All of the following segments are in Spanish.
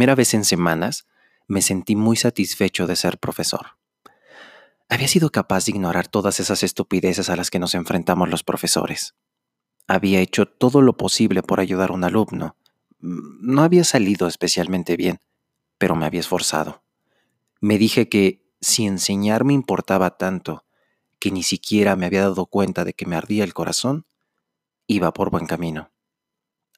primera vez en semanas, me sentí muy satisfecho de ser profesor. Había sido capaz de ignorar todas esas estupideces a las que nos enfrentamos los profesores. Había hecho todo lo posible por ayudar a un alumno. Mm, no había salido especialmente bien, pero me había esforzado. Me dije que si enseñar me importaba tanto que ni siquiera me había dado cuenta de que me ardía el corazón, iba por buen camino.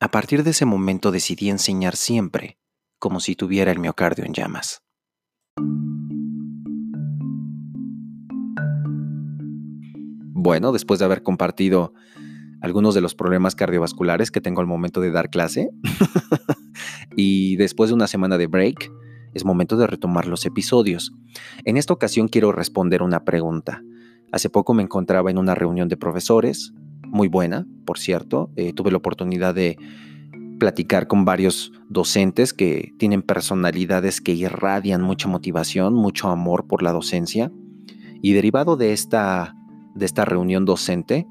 A partir de ese momento decidí enseñar siempre, como si tuviera el miocardio en llamas. Bueno, después de haber compartido algunos de los problemas cardiovasculares que tengo al momento de dar clase, y después de una semana de break, es momento de retomar los episodios. En esta ocasión quiero responder una pregunta. Hace poco me encontraba en una reunión de profesores, muy buena, por cierto. Eh, tuve la oportunidad de platicar con varios docentes que tienen personalidades que irradian mucha motivación, mucho amor por la docencia. Y derivado de esta de esta reunión docente,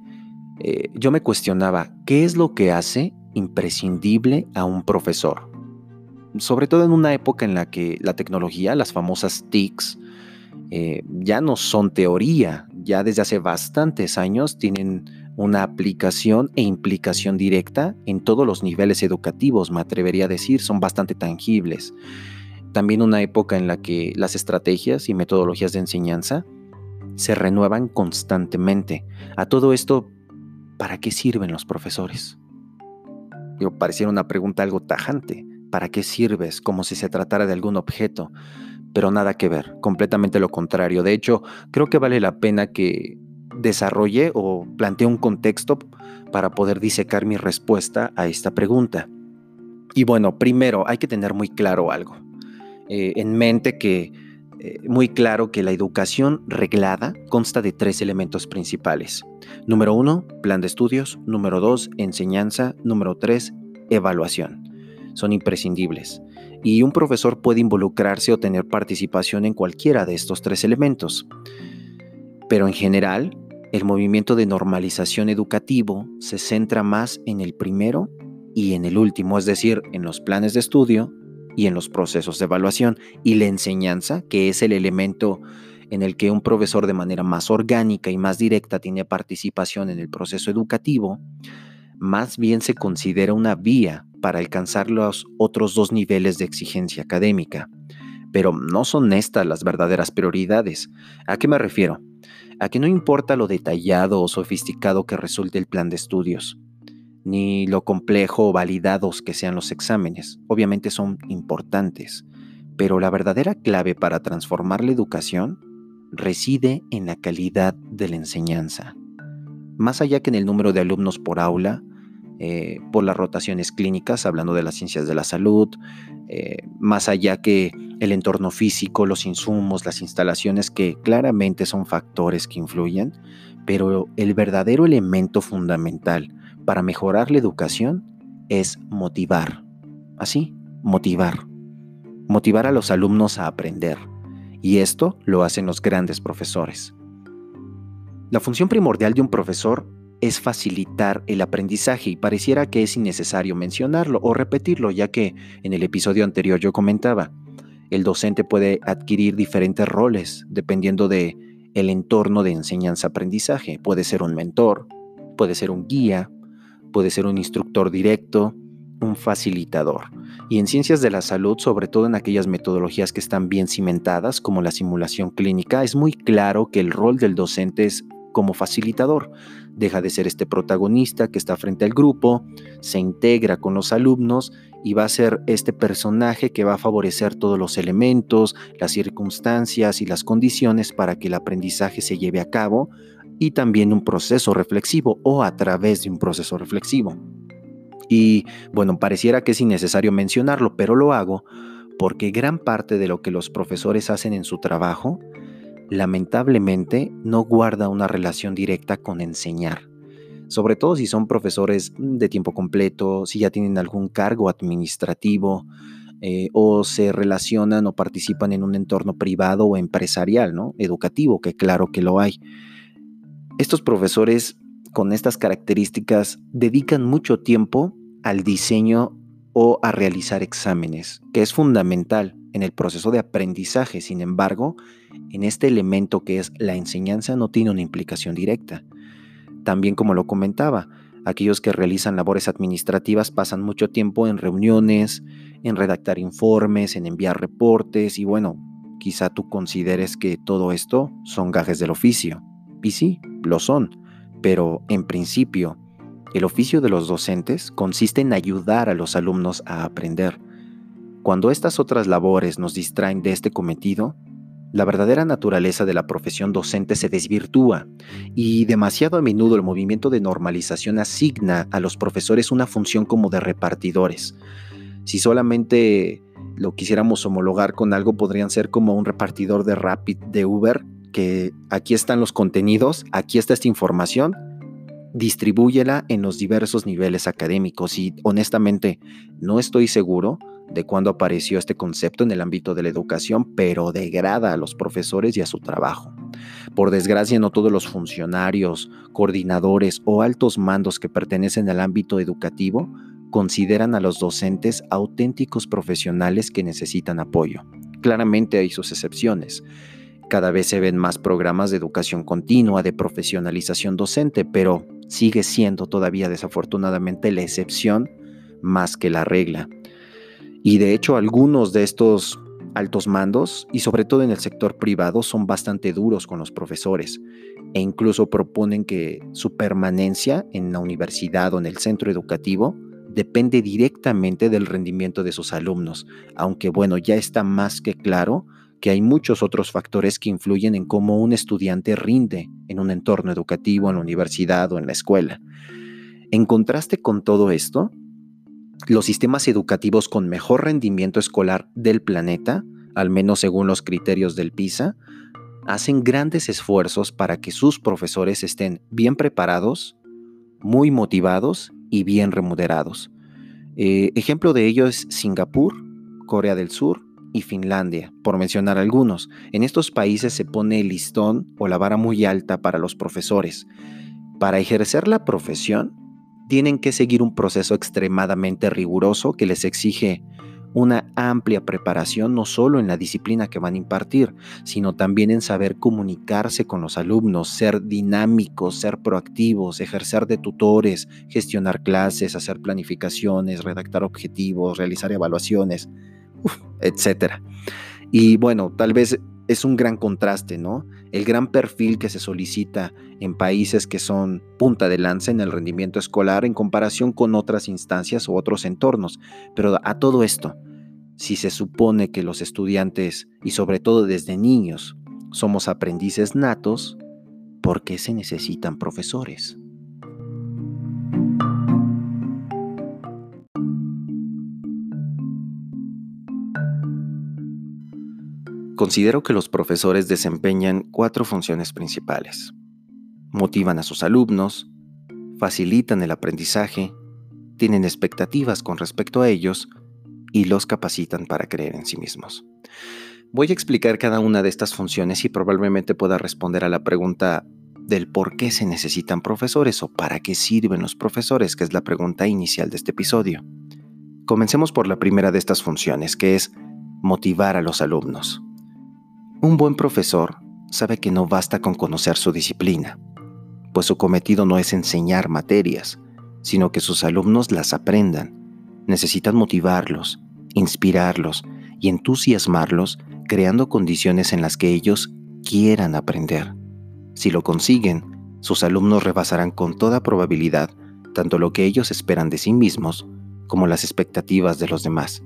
eh, yo me cuestionaba qué es lo que hace imprescindible a un profesor. Sobre todo en una época en la que la tecnología, las famosas TICs, eh, ya no son teoría, ya desde hace bastantes años tienen una aplicación e implicación directa en todos los niveles educativos, me atrevería a decir, son bastante tangibles. También una época en la que las estrategias y metodologías de enseñanza se renuevan constantemente. A todo esto, ¿para qué sirven los profesores? Yo pareciera una pregunta algo tajante. ¿Para qué sirves? Como si se tratara de algún objeto. Pero nada que ver, completamente lo contrario. De hecho, creo que vale la pena que desarrolle o plantee un contexto para poder disecar mi respuesta a esta pregunta. Y bueno, primero hay que tener muy claro algo. Eh, en mente que eh, muy claro que la educación reglada consta de tres elementos principales. Número uno, plan de estudios. Número dos, enseñanza. Número tres, evaluación. Son imprescindibles. Y un profesor puede involucrarse o tener participación en cualquiera de estos tres elementos. Pero en general, el movimiento de normalización educativo se centra más en el primero y en el último, es decir, en los planes de estudio, y en los procesos de evaluación. Y la enseñanza, que es el elemento en el que un profesor de manera más orgánica y más directa tiene participación en el proceso educativo, más bien se considera una vía para alcanzar los otros dos niveles de exigencia académica. Pero no son estas las verdaderas prioridades. ¿A qué me refiero? A que no importa lo detallado o sofisticado que resulte el plan de estudios ni lo complejo o validados que sean los exámenes. Obviamente son importantes, pero la verdadera clave para transformar la educación reside en la calidad de la enseñanza. Más allá que en el número de alumnos por aula, eh, por las rotaciones clínicas, hablando de las ciencias de la salud, eh, más allá que el entorno físico, los insumos, las instalaciones, que claramente son factores que influyen, pero el verdadero elemento fundamental para mejorar la educación es motivar. Así, motivar. Motivar a los alumnos a aprender. Y esto lo hacen los grandes profesores. La función primordial de un profesor es facilitar el aprendizaje y pareciera que es innecesario mencionarlo o repetirlo, ya que en el episodio anterior yo comentaba, el docente puede adquirir diferentes roles dependiendo de el entorno de enseñanza-aprendizaje. Puede ser un mentor, puede ser un guía, puede ser un instructor directo, un facilitador. Y en ciencias de la salud, sobre todo en aquellas metodologías que están bien cimentadas, como la simulación clínica, es muy claro que el rol del docente es como facilitador. Deja de ser este protagonista que está frente al grupo, se integra con los alumnos y va a ser este personaje que va a favorecer todos los elementos, las circunstancias y las condiciones para que el aprendizaje se lleve a cabo y también un proceso reflexivo o a través de un proceso reflexivo. Y bueno, pareciera que es innecesario mencionarlo, pero lo hago porque gran parte de lo que los profesores hacen en su trabajo, lamentablemente, no guarda una relación directa con enseñar. Sobre todo si son profesores de tiempo completo, si ya tienen algún cargo administrativo, eh, o se relacionan o participan en un entorno privado o empresarial, ¿no? Educativo, que claro que lo hay. Estos profesores con estas características dedican mucho tiempo al diseño o a realizar exámenes, que es fundamental en el proceso de aprendizaje. Sin embargo, en este elemento que es la enseñanza no tiene una implicación directa. También como lo comentaba, aquellos que realizan labores administrativas pasan mucho tiempo en reuniones, en redactar informes, en enviar reportes y bueno, quizá tú consideres que todo esto son gajes del oficio. Y sí, lo son, pero en principio, el oficio de los docentes consiste en ayudar a los alumnos a aprender. Cuando estas otras labores nos distraen de este cometido, la verdadera naturaleza de la profesión docente se desvirtúa y demasiado a menudo el movimiento de normalización asigna a los profesores una función como de repartidores. Si solamente lo quisiéramos homologar con algo, podrían ser como un repartidor de Rapid de Uber, que aquí están los contenidos, aquí está esta información, distribúyela en los diversos niveles académicos y honestamente no estoy seguro de cuándo apareció este concepto en el ámbito de la educación, pero degrada a los profesores y a su trabajo. Por desgracia, no todos los funcionarios, coordinadores o altos mandos que pertenecen al ámbito educativo consideran a los docentes auténticos profesionales que necesitan apoyo. Claramente hay sus excepciones. Cada vez se ven más programas de educación continua, de profesionalización docente, pero sigue siendo todavía desafortunadamente la excepción más que la regla. Y de hecho algunos de estos altos mandos, y sobre todo en el sector privado, son bastante duros con los profesores e incluso proponen que su permanencia en la universidad o en el centro educativo depende directamente del rendimiento de sus alumnos, aunque bueno, ya está más que claro que hay muchos otros factores que influyen en cómo un estudiante rinde en un entorno educativo, en la universidad o en la escuela. En contraste con todo esto, los sistemas educativos con mejor rendimiento escolar del planeta, al menos según los criterios del PISA, hacen grandes esfuerzos para que sus profesores estén bien preparados, muy motivados y bien remunerados. Eh, ejemplo de ello es Singapur, Corea del Sur y Finlandia, por mencionar algunos. En estos países se pone el listón o la vara muy alta para los profesores. Para ejercer la profesión, tienen que seguir un proceso extremadamente riguroso que les exige una amplia preparación no solo en la disciplina que van a impartir, sino también en saber comunicarse con los alumnos, ser dinámicos, ser proactivos, ejercer de tutores, gestionar clases, hacer planificaciones, redactar objetivos, realizar evaluaciones, etc. Y bueno, tal vez es un gran contraste, ¿no? El gran perfil que se solicita en países que son punta de lanza en el rendimiento escolar en comparación con otras instancias o otros entornos. Pero a todo esto, si se supone que los estudiantes, y sobre todo desde niños, somos aprendices natos, ¿por qué se necesitan profesores? Considero que los profesores desempeñan cuatro funciones principales. Motivan a sus alumnos, facilitan el aprendizaje, tienen expectativas con respecto a ellos y los capacitan para creer en sí mismos. Voy a explicar cada una de estas funciones y probablemente pueda responder a la pregunta del por qué se necesitan profesores o para qué sirven los profesores, que es la pregunta inicial de este episodio. Comencemos por la primera de estas funciones, que es motivar a los alumnos. Un buen profesor sabe que no basta con conocer su disciplina, pues su cometido no es enseñar materias, sino que sus alumnos las aprendan. Necesitan motivarlos, inspirarlos y entusiasmarlos creando condiciones en las que ellos quieran aprender. Si lo consiguen, sus alumnos rebasarán con toda probabilidad tanto lo que ellos esperan de sí mismos como las expectativas de los demás.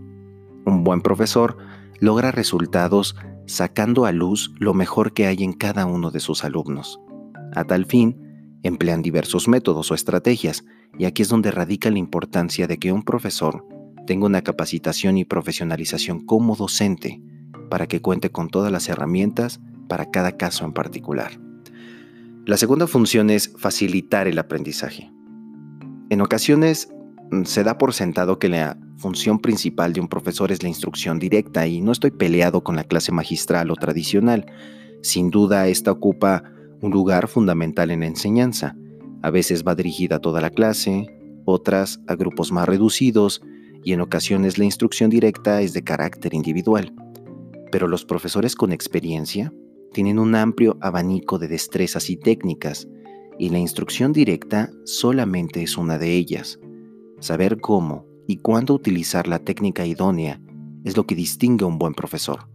Un buen profesor logra resultados sacando a luz lo mejor que hay en cada uno de sus alumnos. A tal fin, emplean diversos métodos o estrategias, y aquí es donde radica la importancia de que un profesor tenga una capacitación y profesionalización como docente para que cuente con todas las herramientas para cada caso en particular. La segunda función es facilitar el aprendizaje. En ocasiones se da por sentado que la función principal de un profesor es la instrucción directa y no estoy peleado con la clase magistral o tradicional. Sin duda, esta ocupa un lugar fundamental en la enseñanza. A veces va dirigida a toda la clase, otras a grupos más reducidos y en ocasiones la instrucción directa es de carácter individual. Pero los profesores con experiencia tienen un amplio abanico de destrezas y técnicas, y la instrucción directa solamente es una de ellas. Saber cómo y cuándo utilizar la técnica idónea es lo que distingue a un buen profesor.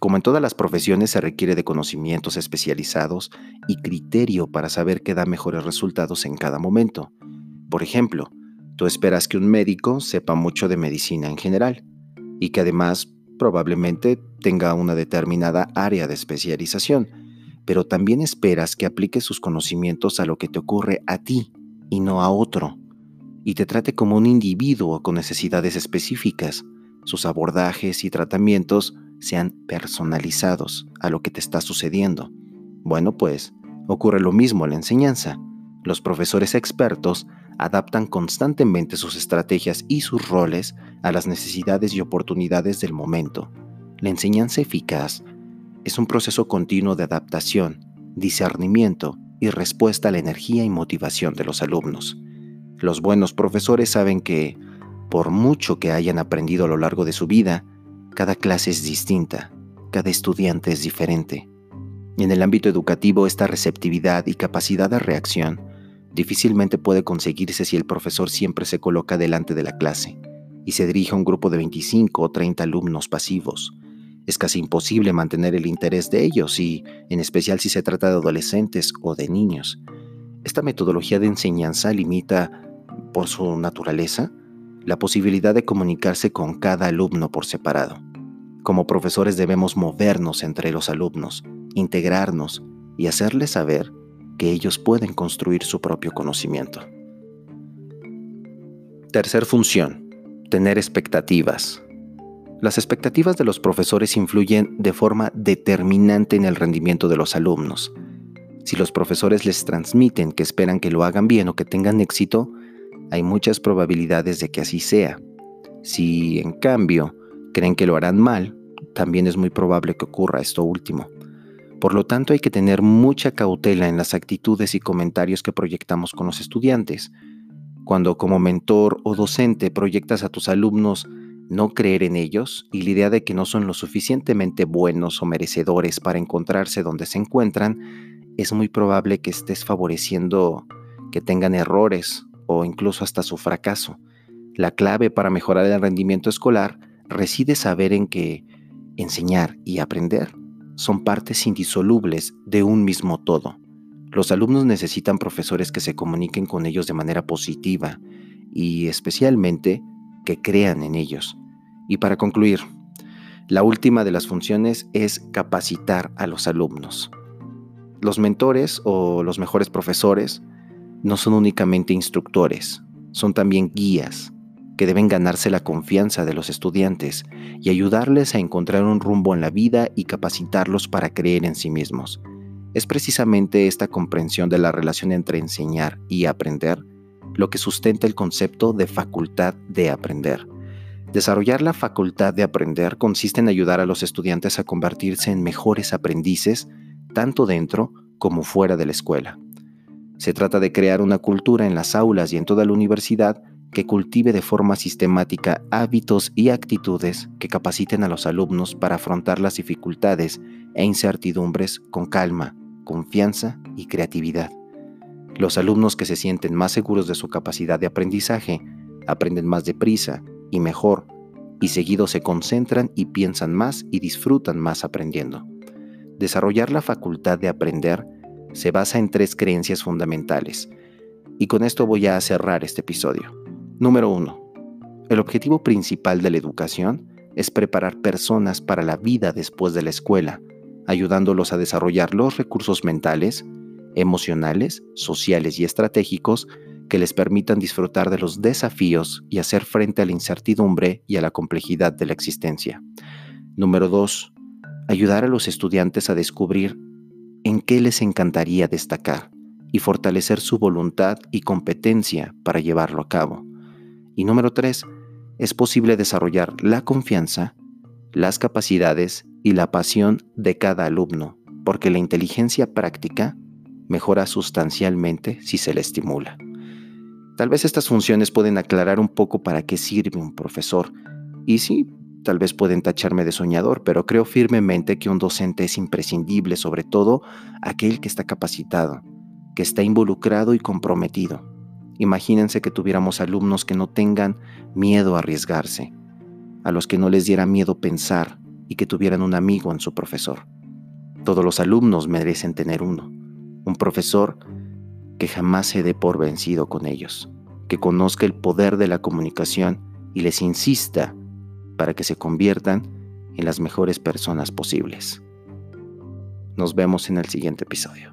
Como en todas las profesiones se requiere de conocimientos especializados y criterio para saber qué da mejores resultados en cada momento. Por ejemplo, tú esperas que un médico sepa mucho de medicina en general y que además probablemente tenga una determinada área de especialización, pero también esperas que aplique sus conocimientos a lo que te ocurre a ti y no a otro, y te trate como un individuo con necesidades específicas. Sus abordajes y tratamientos sean personalizados a lo que te está sucediendo. Bueno, pues ocurre lo mismo en la enseñanza. Los profesores expertos adaptan constantemente sus estrategias y sus roles a las necesidades y oportunidades del momento. La enseñanza eficaz es un proceso continuo de adaptación, discernimiento y respuesta a la energía y motivación de los alumnos. Los buenos profesores saben que, por mucho que hayan aprendido a lo largo de su vida, cada clase es distinta, cada estudiante es diferente. En el ámbito educativo, esta receptividad y capacidad de reacción difícilmente puede conseguirse si el profesor siempre se coloca delante de la clase y se dirige a un grupo de 25 o 30 alumnos pasivos. Es casi imposible mantener el interés de ellos y, en especial si se trata de adolescentes o de niños. Esta metodología de enseñanza limita, por su naturaleza, la posibilidad de comunicarse con cada alumno por separado. Como profesores debemos movernos entre los alumnos, integrarnos y hacerles saber que ellos pueden construir su propio conocimiento. Tercer función, tener expectativas. Las expectativas de los profesores influyen de forma determinante en el rendimiento de los alumnos. Si los profesores les transmiten que esperan que lo hagan bien o que tengan éxito, hay muchas probabilidades de que así sea. Si, en cambio, creen que lo harán mal, también es muy probable que ocurra esto último. Por lo tanto, hay que tener mucha cautela en las actitudes y comentarios que proyectamos con los estudiantes. Cuando como mentor o docente proyectas a tus alumnos no creer en ellos y la idea de que no son lo suficientemente buenos o merecedores para encontrarse donde se encuentran, es muy probable que estés favoreciendo que tengan errores o incluso hasta su fracaso. La clave para mejorar el rendimiento escolar reside saber en que enseñar y aprender son partes indisolubles de un mismo todo. Los alumnos necesitan profesores que se comuniquen con ellos de manera positiva y especialmente que crean en ellos. Y para concluir, la última de las funciones es capacitar a los alumnos. Los mentores o los mejores profesores no son únicamente instructores, son también guías, que deben ganarse la confianza de los estudiantes y ayudarles a encontrar un rumbo en la vida y capacitarlos para creer en sí mismos. Es precisamente esta comprensión de la relación entre enseñar y aprender lo que sustenta el concepto de facultad de aprender. Desarrollar la facultad de aprender consiste en ayudar a los estudiantes a convertirse en mejores aprendices, tanto dentro como fuera de la escuela. Se trata de crear una cultura en las aulas y en toda la universidad que cultive de forma sistemática hábitos y actitudes que capaciten a los alumnos para afrontar las dificultades e incertidumbres con calma, confianza y creatividad. Los alumnos que se sienten más seguros de su capacidad de aprendizaje aprenden más deprisa y mejor, y seguido se concentran y piensan más y disfrutan más aprendiendo. Desarrollar la facultad de aprender se basa en tres creencias fundamentales, y con esto voy a cerrar este episodio. Número 1. El objetivo principal de la educación es preparar personas para la vida después de la escuela, ayudándolos a desarrollar los recursos mentales, emocionales, sociales y estratégicos que les permitan disfrutar de los desafíos y hacer frente a la incertidumbre y a la complejidad de la existencia. Número 2. Ayudar a los estudiantes a descubrir en qué les encantaría destacar y fortalecer su voluntad y competencia para llevarlo a cabo. Y número tres, es posible desarrollar la confianza, las capacidades y la pasión de cada alumno, porque la inteligencia práctica mejora sustancialmente si se le estimula. Tal vez estas funciones pueden aclarar un poco para qué sirve un profesor. Y sí, tal vez pueden tacharme de soñador, pero creo firmemente que un docente es imprescindible, sobre todo aquel que está capacitado, que está involucrado y comprometido. Imagínense que tuviéramos alumnos que no tengan miedo a arriesgarse, a los que no les diera miedo pensar y que tuvieran un amigo en su profesor. Todos los alumnos merecen tener uno, un profesor que jamás se dé por vencido con ellos, que conozca el poder de la comunicación y les insista para que se conviertan en las mejores personas posibles. Nos vemos en el siguiente episodio.